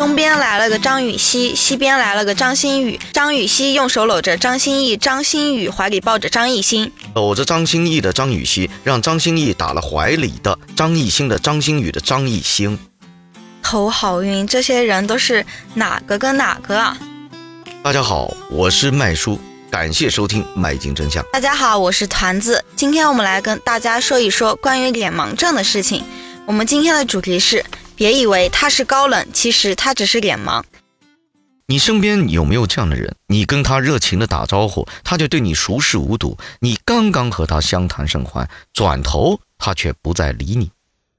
东边来了个张雨绮，西边来了个张馨予。张雨绮用手搂着张歆艺，张馨予怀里抱着张艺兴。搂着张歆艺的张雨绮，让张歆艺打了怀里的张艺兴的张馨予的张艺兴。头好晕，这些人都是哪个跟哪个啊？大家好，我是麦叔，感谢收听《麦金真相》。大家好，我是团子，今天我们来跟大家说一说关于脸盲症的事情。我们今天的主题是。别以为他是高冷，其实他只是脸盲。你身边有没有这样的人？你跟他热情的打招呼，他就对你熟视无睹。你刚刚和他相谈甚欢，转头他却不再理你。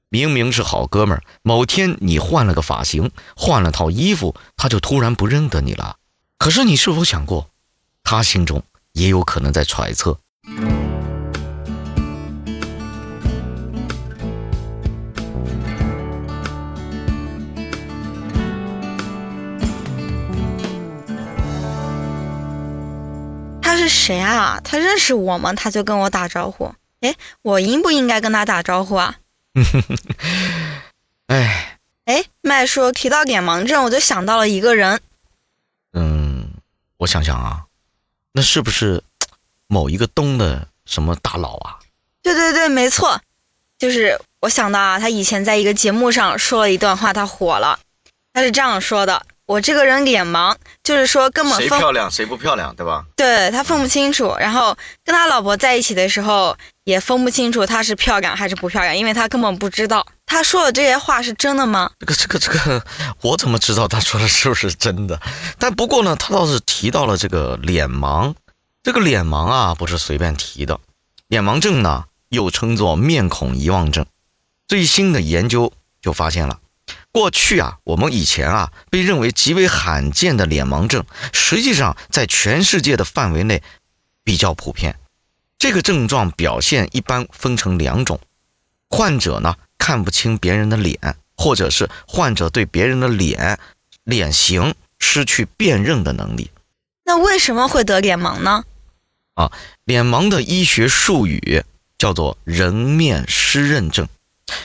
明明是好哥们儿，某天你换了个发型，换了套衣服，他就突然不认得你了。可是你是否想过，他心中也有可能在揣测？谁啊？他认识我吗？他就跟我打招呼。哎，我应不应该跟他打招呼啊？哎，哎，麦叔提到脸盲症，我就想到了一个人。嗯，我想想啊，那是不是某一个东的什么大佬啊？对对对，没错，就是我想到啊，他以前在一个节目上说了一段话，他火了。他是这样说的。我这个人脸盲，就是说根本谁漂亮谁不漂亮，对吧？对他分不清楚，然后跟他老婆在一起的时候也分不清楚她是漂亮还是不漂亮，因为他根本不知道。他说的这些话是真的吗？这个这个这个，我怎么知道他说的是不是真的？但不过呢，他倒是提到了这个脸盲。这个脸盲啊，不是随便提的。脸盲症呢，又称作面孔遗忘症。最新的研究就发现了。过去啊，我们以前啊被认为极为罕见的脸盲症，实际上在全世界的范围内比较普遍。这个症状表现一般分成两种：患者呢看不清别人的脸，或者是患者对别人的脸脸型失去辨认的能力。那为什么会得脸盲呢？啊，脸盲的医学术语叫做人面失认症。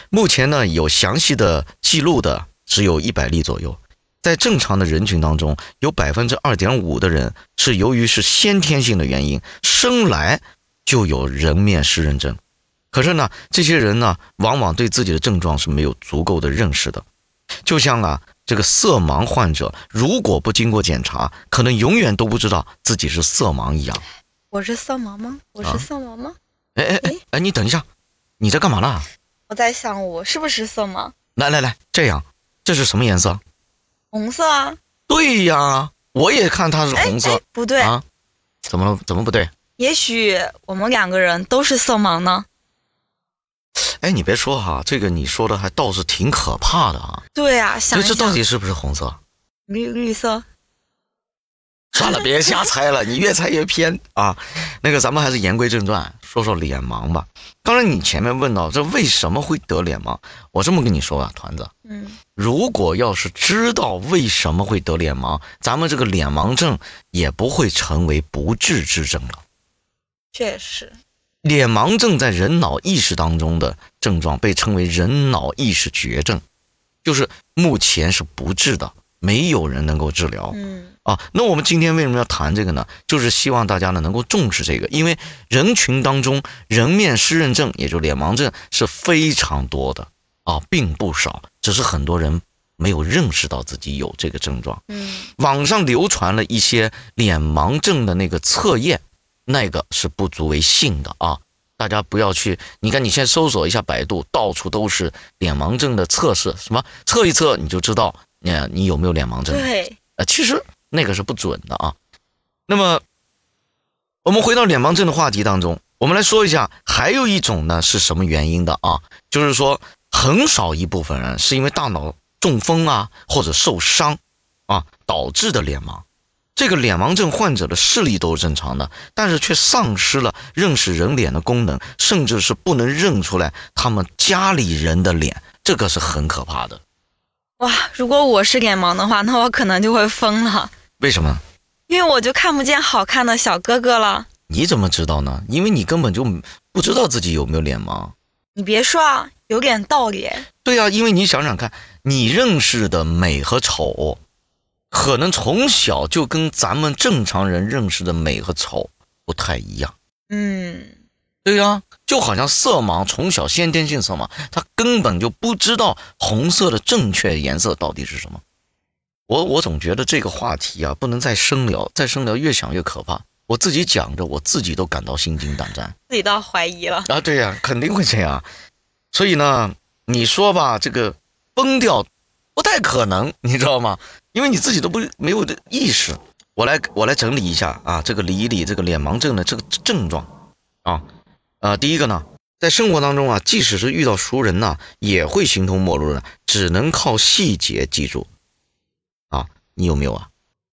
目前呢，有详细的记录的只有一百例左右。在正常的人群当中，有百分之二点五的人是由于是先天性的原因，生来就有人面失认症。可是呢，这些人呢，往往对自己的症状是没有足够的认识的。就像啊，这个色盲患者，如果不经过检查，可能永远都不知道自己是色盲一样。我是色盲吗？我是色盲吗？哎哎哎哎，你等一下，你在干嘛呢？我在想，我是不是色盲？来来来，这样，这是什么颜色？红色啊。对呀，我也看它是红色。不对啊？怎么了？怎么不对？也许我们两个人都是色盲呢。哎，你别说哈，这个你说的还倒是挺可怕的啊。对啊，想这到底是不是红色？绿绿色。算了，别瞎猜了，你越猜越偏啊。那个，咱们还是言归正传，说说脸盲吧。刚才你前面问到这为什么会得脸盲，我这么跟你说啊，团子，嗯，如果要是知道为什么会得脸盲，咱们这个脸盲症也不会成为不治之症了。确实，脸盲症在人脑意识当中的症状被称为人脑意识绝症，就是目前是不治的。没有人能够治疗，嗯啊，那我们今天为什么要谈这个呢？就是希望大家呢能够重视这个，因为人群当中人面失认症，也就脸盲症是非常多的啊，并不少，只是很多人没有认识到自己有这个症状。嗯，网上流传了一些脸盲症的那个测验，那个是不足为信的啊，大家不要去。你看，你先搜索一下百度，到处都是脸盲症的测试，什么测一测你就知道。你你有没有脸盲症？对，呃，其实那个是不准的啊。那么，我们回到脸盲症的话题当中，我们来说一下，还有一种呢是什么原因的啊？就是说，很少一部分人是因为大脑中风啊或者受伤啊导致的脸盲。这个脸盲症患者的视力都是正常的，但是却丧失了认识人脸的功能，甚至是不能认出来他们家里人的脸，这个是很可怕的。哇，如果我是脸盲的话，那我可能就会疯了。为什么？因为我就看不见好看的小哥哥了。你怎么知道呢？因为你根本就不知道自己有没有脸盲。你别说啊，有点道理。对呀，因为你想想看，你认识的美和丑，可能从小就跟咱们正常人认识的美和丑不太一样。嗯，对呀，就好像色盲，从小先天性色盲，他根本就不知道红色的正确颜色到底是什么。我我总觉得这个话题啊，不能再深聊，再深聊越想越可怕。我自己讲着，我自己都感到心惊胆战自己都要怀疑了。啊！对呀，肯定会这样。所以呢，你说吧，这个崩掉不太可能，你知道吗？因为你自己都不没有的意识。我来我来整理一下啊，这个理一理这个脸盲症的这个症状啊。呃，第一个呢，在生活当中啊，即使是遇到熟人呢，也会形同陌路的，只能靠细节记住。啊，你有没有啊？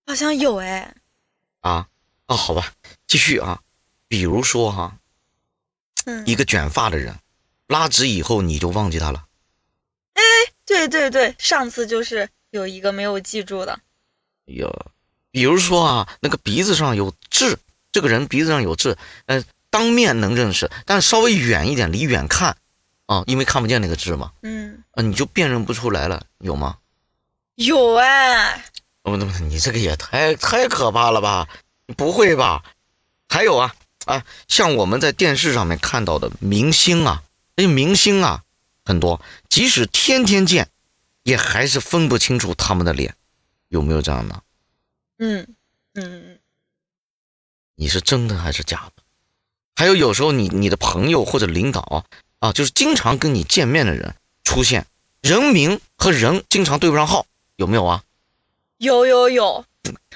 好像有哎。啊啊，好吧，继续啊。比如说哈，嗯，一个卷发的人，拉直以后你就忘记他了。哎对对对，上次就是有一个没有记住的。有，比如说啊，那个鼻子上有痣，这个人鼻子上有痣，呃，当面能认识，但稍微远一点，离远看，啊，因为看不见那个痣嘛，嗯，啊，你就辨认不出来了，有吗？有哎。哦，那你这个也太太可怕了吧？不会吧？还有啊啊，像我们在电视上面看到的明星啊，那些明星啊，很多，即使天天见，也还是分不清楚他们的脸，有没有这样的？嗯嗯，你是真的还是假的？还有有时候你你的朋友或者领导啊，就是经常跟你见面的人出现人名和人经常对不上号，有没有啊？有有有，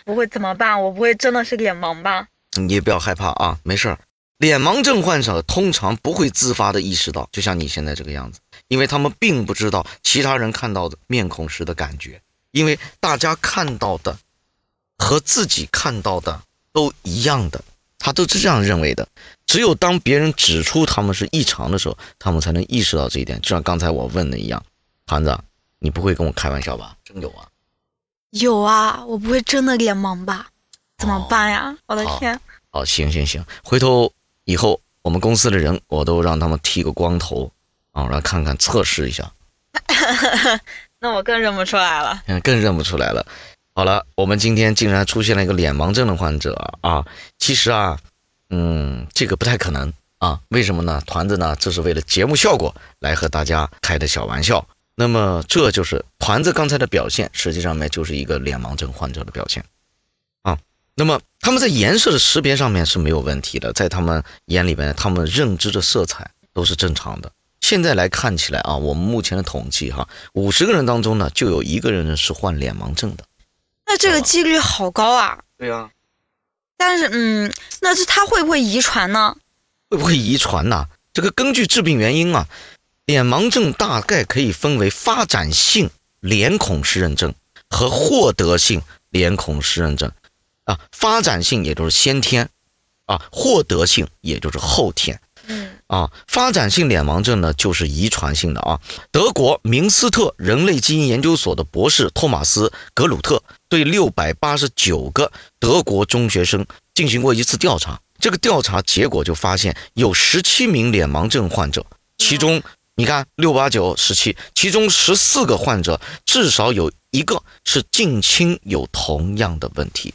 不会怎么办？我不会真的是脸盲吧？你也不要害怕啊，没事儿。脸盲症患者通常不会自发的意识到，就像你现在这个样子，因为他们并不知道其他人看到的面孔时的感觉，因为大家看到的和自己看到的都一样的，他都是这样认为的。只有当别人指出他们是异常的时候，他们才能意识到这一点。就像刚才我问的一样，盘子，你不会跟我开玩笑吧？真有啊？有啊，我不会真的脸盲吧？怎么办呀？我的天！哦，行行行，回头以后我们公司的人，我都让他们剃个光头啊，来看看测试一下，那我更认不出来了。嗯，更认不出来了。好了，我们今天竟然出现了一个脸盲症的患者啊！其实啊，嗯，这个不太可能啊。为什么呢？团子呢，这是为了节目效果来和大家开的小玩笑。那么这就是团子刚才的表现，实际上面就是一个脸盲症患者的表现啊。那么他们在颜色的识别上面是没有问题的，在他们眼里边，他们认知的色彩都是正常的。现在来看起来啊，我们目前的统计哈，五十个人当中呢，就有一个人是患脸盲症的。那这个几率好高啊！对呀、但是，嗯，那是他会不会遗传呢？会不会遗传呢？这个根据致病原因啊，脸盲症大概可以分为发展性脸孔失认症和获得性脸孔失认症。啊，发展性也就是先天，啊，获得性也就是后天。嗯啊，发展性脸盲症呢，就是遗传性的啊。德国明斯特人类基因研究所的博士托马斯·格鲁特对六百八十九个德国中学生进行过一次调查，这个调查结果就发现有十七名脸盲症患者，其中你看六八九十七，其中十四个患者至少有一个是近亲有同样的问题。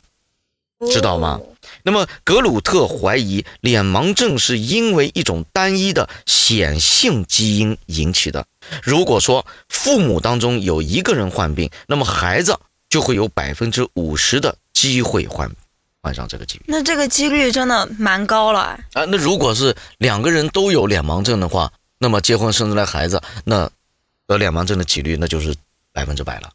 知道吗哦那么，格鲁特怀疑脸盲症是因为一种单一的显性基因引起的。如果说父母当中有一个人患病，那么孩子就会有百分之五十的机会患患上这个疾病那这个几率真的蛮高了。啊。那如果是两个人都有脸盲症的话，那么结婚生出来孩子，那得脸盲症的几率那就是百分之百了。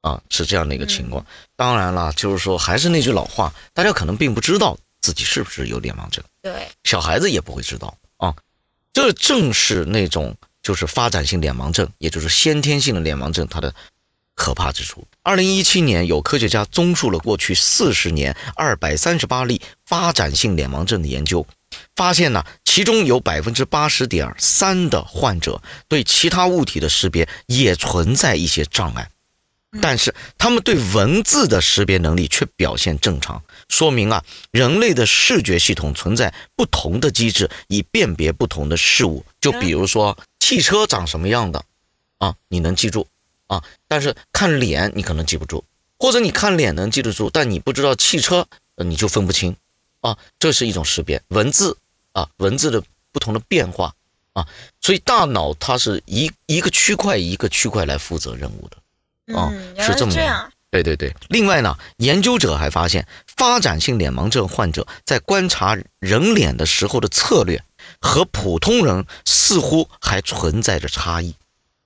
啊，是这样的一个情况。当然了，就是说还是那句老话，大家可能并不知道自己是不是有脸盲症，对，小孩子也不会知道啊。这正是那种就是发展性脸盲症，也就是先天性的脸盲症，它的可怕之处。二零一七年，有科学家综述了过去四十年二百三十八例发展性脸盲症的研究，发现呢，其中有百分之八十点三的患者对其他物体的识别也存在一些障碍。但是他们对文字的识别能力却表现正常，说明啊，人类的视觉系统存在不同的机制，以辨别不同的事物。就比如说汽车长什么样的，啊，你能记住，啊，但是看脸你可能记不住，或者你看脸能记得住，但你不知道汽车，呃你就分不清啊，这是一种识别。文字啊，文字的不同的变化啊，所以大脑它是一一个区块一个区块来负责任务的。啊嗯，是这么来这样。对对对，另外呢，研究者还发现，发展性脸盲症患者在观察人脸的时候的策略和普通人似乎还存在着差异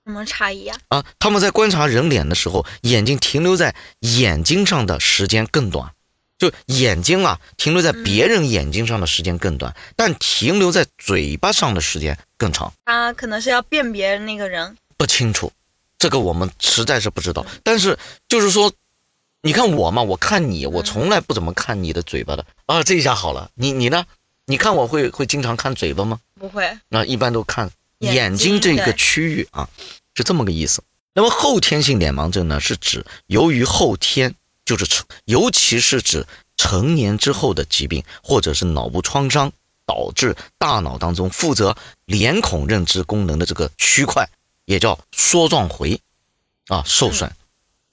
什么差异啊？啊。他们在观察人脸的时候，眼睛停留在眼睛上的时间更短，就眼睛啊停留在别人眼睛上的时间更短，但停留在嘴巴上的时间更长。他可能是要辨别那个人。不清楚，这个我们实在是不知道。但是就是说，你看我嘛，我看你，我从来不怎么看你的嘴巴的啊。这下好了，你你呢？你看我会会经常看嘴巴吗？不会，那一般都看眼眼睛这个区域啊，是这么个意思。那么后天性脸盲症呢，是指由于后天，就是成，尤其是指成年之后的疾病或者是脑部创伤，导致大脑当中负责脸孔认知功能的这个区块，也叫梭状回，啊受损。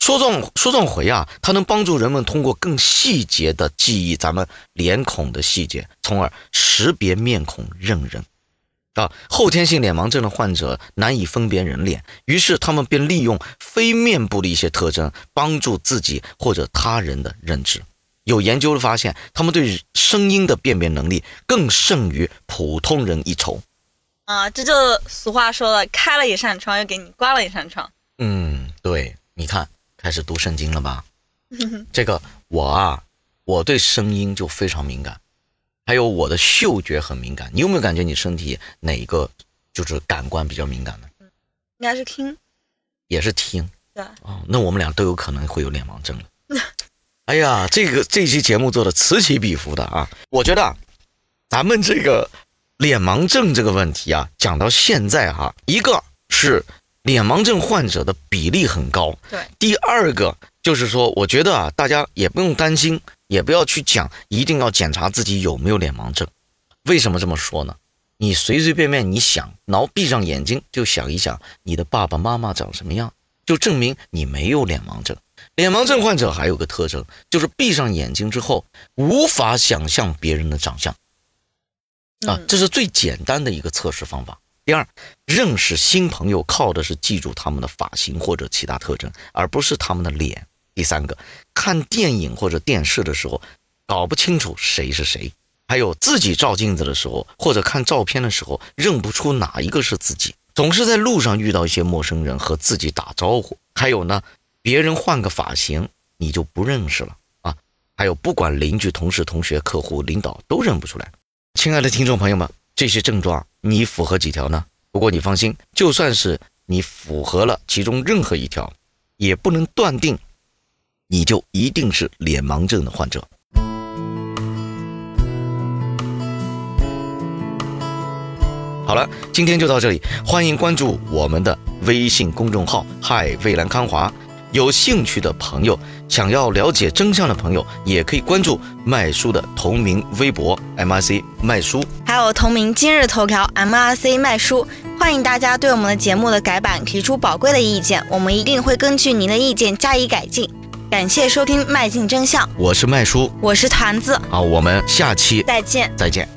梭状梭状回啊，它能帮助人们通过更细节的记忆咱们脸孔的细节，从而识别面孔认人。啊，后天性脸盲症的患者难以分辨人脸，于是他们便利用非面部的一些特征，帮助自己或者他人的认知。有研究发现，他们对声音的辨别能力更胜于普通人一筹。啊，这就俗话说了，开了一扇窗又给你关了一扇窗。嗯，对，你看，开始读圣经了吧？这个我啊，我对声音就非常敏感，还有我的嗅觉很敏感。你有没有感觉你身体哪一个就是感官比较敏感呢？应该是听，也是听。对，哦，那我们俩都有可能会有脸盲症了。哎呀，这个这期节目做的此起彼伏的啊！我觉得啊，咱们这个脸盲症这个问题啊，讲到现在哈、一个是脸盲症患者的比例很高，对，第二个就是说，我觉得啊，大家也不用担心，也不要去讲，一定要检查自己有没有脸盲症。为什么这么说呢？你随随便便你想，脑闭上眼睛就想一想你的爸爸妈妈长什么样，就证明你没有脸盲症。脸盲症患者还有个特征，就是闭上眼睛之后无法想象别人的长相啊嗯，这是最简单的一个测试方法。第二，认识新朋友靠的是记住他们的发型或者其他特征，而不是他们的脸。第三个，看电影或者电视的时候，搞不清楚谁是谁。还有自己照镜子的时候，或者看照片的时候，认不出哪一个是自己。总是在路上遇到一些陌生人和自己打招呼。还有呢，别人换个发型，你就不认识了啊。还有，不管邻居、同事、同学、客户、领导都认不出来。亲爱的听众朋友们，这些症状你符合几条呢？不过你放心，就算是你符合了其中任何一条，也不能断定你就一定是脸盲症的患者。好了，今天就到这里，欢迎关注我们的微信公众号“嗨蔚蓝康华”。有兴趣的朋友，想要了解真相的朋友，也可以关注麦叔的同名微博 “MRC 麦叔”。还有同名今日头条 MRC 麦书，欢迎大家对我们的节目的改版提出宝贵的意见，我们一定会根据您的意见加以改进。感谢收听《迈进真相》，我是麦叔，我是团子，好，我们下期再见。再见。